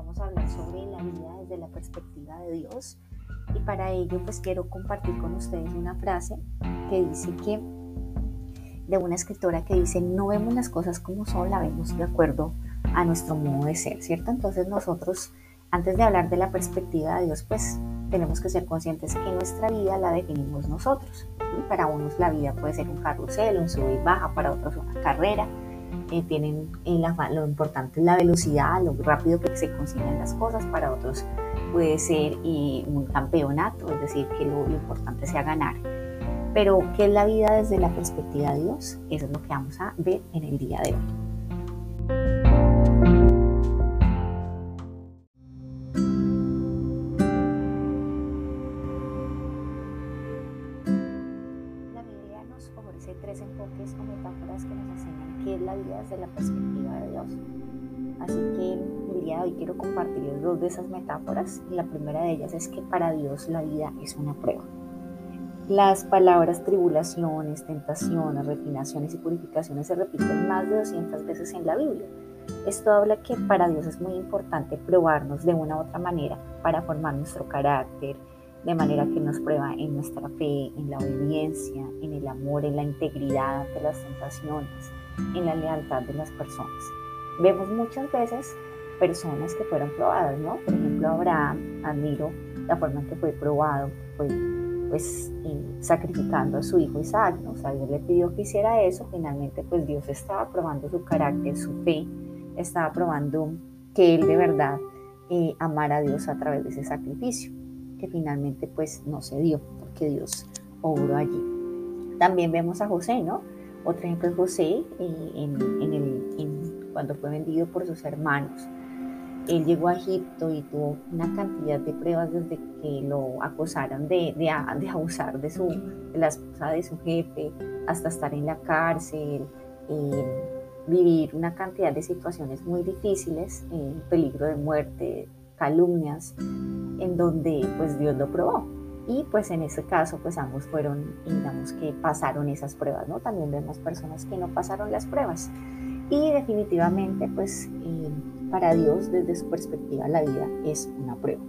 vamos a hablar sobre la vida desde la perspectiva de Dios. Y para ello pues quiero compartir con ustedes una frase que dice que de una escritora que dice, no vemos las cosas como son, la vemos de acuerdo a nuestro modo de ser, ¿cierto? Entonces nosotros, antes de hablar de la perspectiva de Dios, pues tenemos que ser conscientes que nuestra vida la definimos nosotros. Para unos la vida puede ser un carrusel, un sube y baja, para otros una carrera. Eh, tienen en la, lo importante es la velocidad, lo rápido que se consiguen las cosas, para otros puede ser y un campeonato, es decir, que lo, importante sea ganar. Pero, ¿qué es la vida desde la perspectiva de Dios? Eso es lo que vamos a ver en el día de hoy. tres enfoques o metáforas que nos enseñan qué es la vida desde la perspectiva de Dios. Así que el día de hoy quiero compartir dos de esas metáforas. La primera de ellas es que para Dios la vida es una prueba. Las palabras tribulaciones, tentaciones, refinaciones y purificaciones se repiten más de 200 veces en la Biblia. Esto habla que para Dios es muy importante probarnos de una u otra manera para formar nuestro carácter, de manera que nos prueba en nuestra fe, en la obediencia, en el amor, en la integridad ante las tentaciones, en la lealtad de las personas. Vemos muchas veces personas que fueron probadas, ¿no? Por ejemplo, Abraham, admiro la forma en que fue probado, fue pues sacrificando a su hijo Isaac, ¿no? O sea, Dios le pidió que hiciera eso, finalmente pues Dios estaba probando su carácter, su fe, estaba probando que él de verdad eh, amara a Dios a través de ese sacrificio que finalmente pues no se dio porque Dios obró allí. También vemos a José, ¿no? Otro ejemplo es José eh, cuando fue vendido por sus hermanos. Él llegó a Egipto y tuvo una cantidad de pruebas desde que lo de, de abusar de, su, de la esposa de su jefe hasta estar en la cárcel, eh, vivir una cantidad de situaciones muy difíciles, eh, peligro de muerte, calumnias, en donde pues Dios lo probó. Y pues en ese caso pues ambos fueron, digamos que pasaron esas pruebas, ¿no? También vemos personas que no pasaron las pruebas. Y definitivamente pues eh, para Dios desde su perspectiva la vida es una prueba.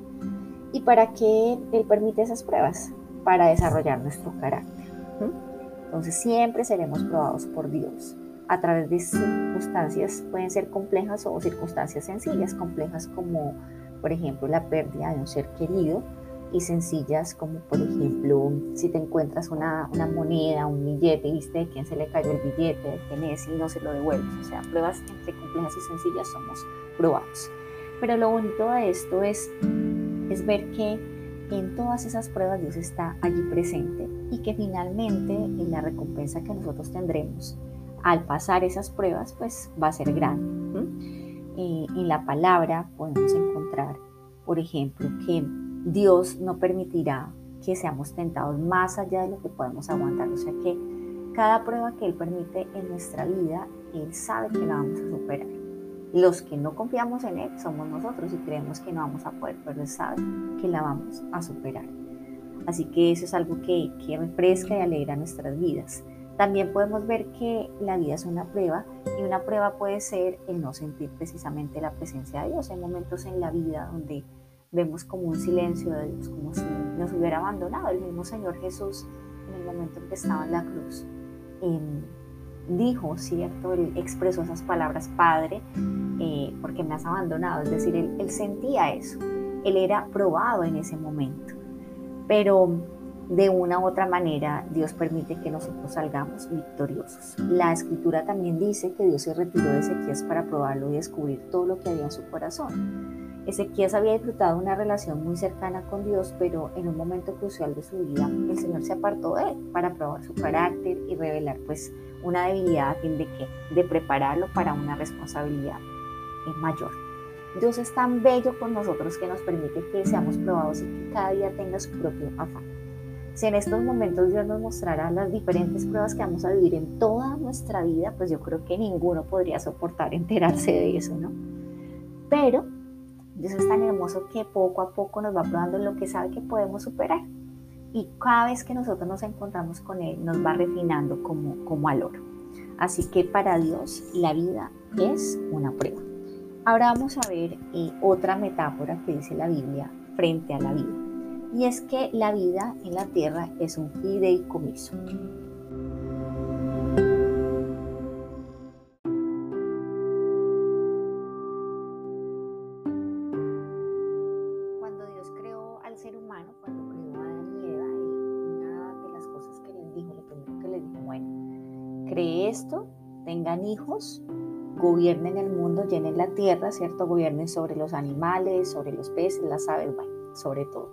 ¿Y para qué Él permite esas pruebas? Para desarrollar nuestro carácter. Entonces siempre seremos probados por Dios a través de circunstancias, pueden ser complejas o circunstancias sencillas, complejas como por ejemplo, la pérdida de un ser querido y sencillas como por ejemplo si te encuentras una, una moneda, un billete viste de quién se le cayó el billete, de quién es y no se lo devuelves. O sea, pruebas entre complejas y sencillas somos probados. Pero lo bonito de esto es, es ver que en todas esas pruebas Dios está allí presente y que finalmente en la recompensa que nosotros tendremos al pasar esas pruebas pues va a ser grande. Eh, en la palabra podemos encontrar, por ejemplo, que Dios no permitirá que seamos tentados más allá de lo que podemos aguantar. O sea que cada prueba que Él permite en nuestra vida, Él sabe que la vamos a superar. Los que no confiamos en Él somos nosotros y creemos que no vamos a poder, pero Él sabe que la vamos a superar. Así que eso es algo que, que refresca y alegra nuestras vidas. También podemos ver que la vida es una prueba y una prueba puede ser el no sentir precisamente la presencia de Dios. Hay momentos en la vida donde vemos como un silencio de Dios, como si nos hubiera abandonado. El mismo Señor Jesús en el momento en que estaba en la cruz em, dijo, ¿cierto? Él expresó esas palabras, Padre, eh, porque me has abandonado. Es decir, él, él sentía eso. Él era probado en ese momento. Pero de una u otra manera Dios permite que nosotros salgamos victoriosos. La escritura también dice que Dios se retiró de Ezequías para probarlo y descubrir todo lo que había en su corazón. Ezequías había disfrutado una relación muy cercana con Dios, pero en un momento crucial de su vida el Señor se apartó de él para probar su carácter y revelar pues una debilidad a fin de que de prepararlo para una responsabilidad mayor. Dios es tan bello con nosotros que nos permite que seamos probados y que cada día tenga su propio afán. Si en estos momentos Dios nos mostrará las diferentes pruebas que vamos a vivir en toda nuestra vida, pues yo creo que ninguno podría soportar enterarse de eso, ¿no? Pero Dios es tan hermoso que poco a poco nos va probando lo que sabe que podemos superar. Y cada vez que nosotros nos encontramos con Él, nos va refinando como, como al oro. Así que para Dios la vida es una prueba. Ahora vamos a ver eh, otra metáfora que dice la Biblia frente a la vida. Y es que la vida en la tierra es un fideicomiso. Esto, tengan hijos, gobiernen el mundo, llenen la tierra, ¿cierto? Gobiernen sobre los animales, sobre los peces, las aves, bueno, sobre todo.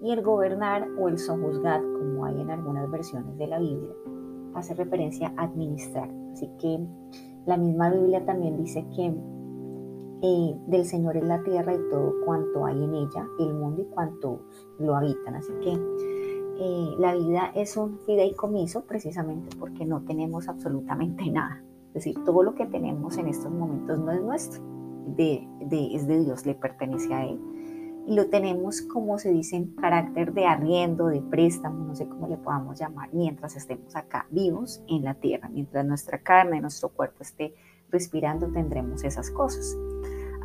Y el gobernar o el sojuzgar, como hay en algunas versiones de la Biblia, hace referencia a administrar. Así que la misma Biblia también dice que eh, del Señor es la tierra y todo cuanto hay en ella, el mundo y cuanto lo habitan. Así que eh, la vida es un fideicomiso precisamente porque no tenemos absolutamente nada. Es decir, todo lo que tenemos en estos momentos no es nuestro, de, es de Dios, le pertenece a Él. Y lo tenemos, como se dice, en carácter de arriendo, de préstamo, no sé cómo le podamos llamar, mientras estemos acá vivos en la tierra. Mientras nuestra carne, nuestro cuerpo esté respirando, tendremos esas cosas.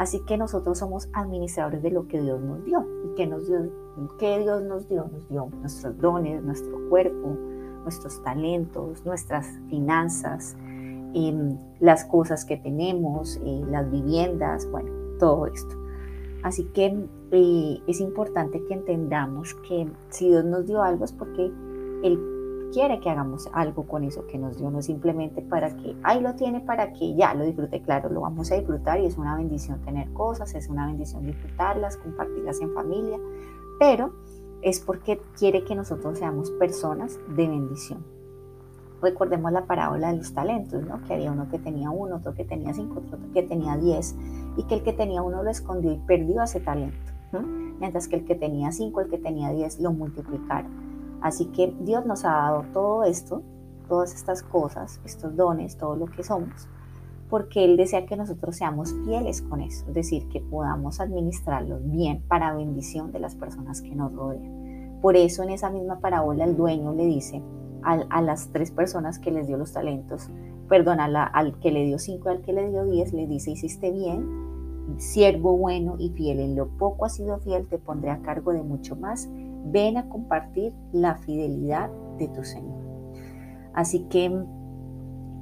Así que nosotros somos administradores de lo que Dios nos dio. ¿Y qué, nos dio, Dios nos dio? Nos dio nuestros dones, nuestro cuerpo, nuestros talentos, nuestras finanzas, las cosas que tenemos, eh, las viviendas, bueno, todo esto. Así que eh, es importante que entendamos que si Dios nos dio algo es porque Él quiere que hagamos algo con eso que nos dio, no simplemente para que, ahí lo tiene para que ya lo disfrute, claro, lo vamos a disfrutar y es una bendición tener cosas, es una bendición disfrutarlas, compartirlas en familia, pero es porque quiere que nosotros seamos personas de bendición. Recordemos la parábola de los talentos, ¿no? Que había uno que tenía uno, otro que tenía cinco, otro que tenía diez, y que el que tenía uno lo escondió y perdió ese talento, mientras que el que tenía cinco, el que tenía diez, lo multiplicaron. Así que Dios nos ha dado todo esto, todas estas cosas, estos dones, todo lo que somos, porque Él desea que nosotros seamos fieles con eso, es decir, que podamos administrarlos bien para bendición de las personas que nos rodean. Por eso en esa misma parábola el dueño le dice, a, las tres personas que les dio los talentos, perdón, al que le dio cinco y al que le dio diez, le dice, hiciste bien, siervo bueno y fiel, en lo poco has sido fiel, te pondré a cargo de mucho más, ven a compartir la fidelidad de tu Señor. Así que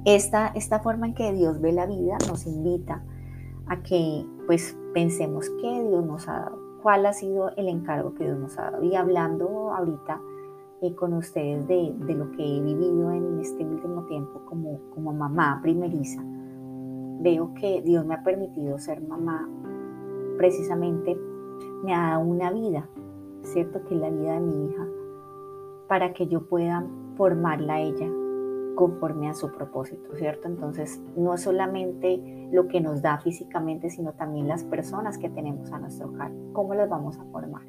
esta, esta forma en que Dios ve la vida nos invita a que pues pensemos qué Dios nos ha dado, cuál ha sido el encargo que Dios nos ha dado. Y hablando ahorita eh, con ustedes de, de, lo que he vivido en este último tiempo como, como mamá primeriza, veo que Dios me ha permitido ser mamá precisamente, me ha dado una vida, ¿cierto? Que es la vida de mi hija, para que yo pueda formarla a ella conforme a su propósito, ¿cierto? Entonces, no solamente lo que nos da físicamente, sino también las personas que tenemos a nuestro cargo, cómo las vamos a formar.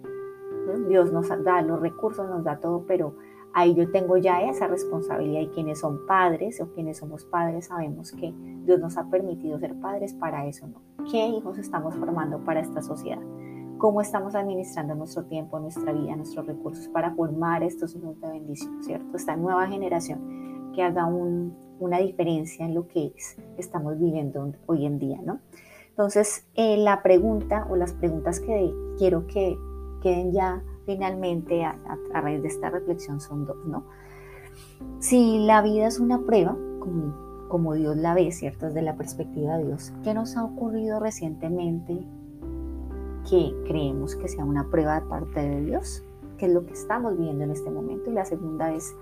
Dios nos da los recursos, nos da todo, pero ahí yo tengo ya esa responsabilidad y quienes son padres o quienes somos padres sabemos que Dios nos ha permitido ser padres para eso, ¿no? ¿Qué hijos estamos formando para esta sociedad? ¿Cómo estamos administrando nuestro tiempo, nuestra vida, nuestros recursos para formar estos hijos de bendición, ¿cierto? Esta nueva generación que haga una diferencia en lo que estamos viviendo hoy en día, ¿no? Entonces, eh, la pregunta o las preguntas que quiero que queden ya finalmente a, raíz de esta reflexión son dos, ¿no? Si la vida es una prueba, como, como Dios la ve, ¿cierto? Desde la perspectiva de Dios, ¿qué nos ha ocurrido recientemente que creemos que sea una prueba de parte de Dios? ¿Qué es lo que estamos viviendo en este momento? Y la segunda es,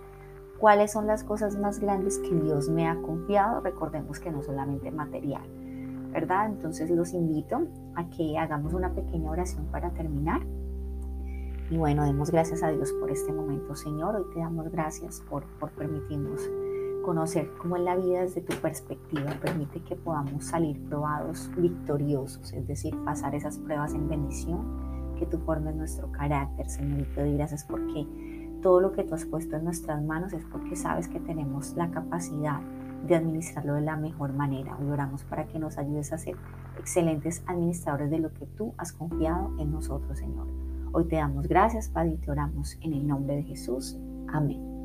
¿cuáles son las cosas más grandes que Dios me ha confiado? Recordemos que no solamente material, ¿verdad? Entonces los invito a que hagamos una pequeña oración para terminar. Y bueno, demos gracias a Dios por este momento, Señor. Hoy te damos gracias por, por permitirnos conocer cómo es la vida desde tu perspectiva. Permite que podamos salir probados, victoriosos, es decir, pasar esas pruebas en bendición, que tú formes nuestro carácter, Señor. Y te doy gracias porque todo lo que tú has puesto en nuestras manos es porque sabes que tenemos la capacidad de administrarlo de la mejor manera. Hoy oramos para que nos ayudes a ser excelentes administradores de lo que tú has confiado en nosotros, Señor. Hoy te damos gracias, Padre, y te oramos en el nombre de Jesús. Amén.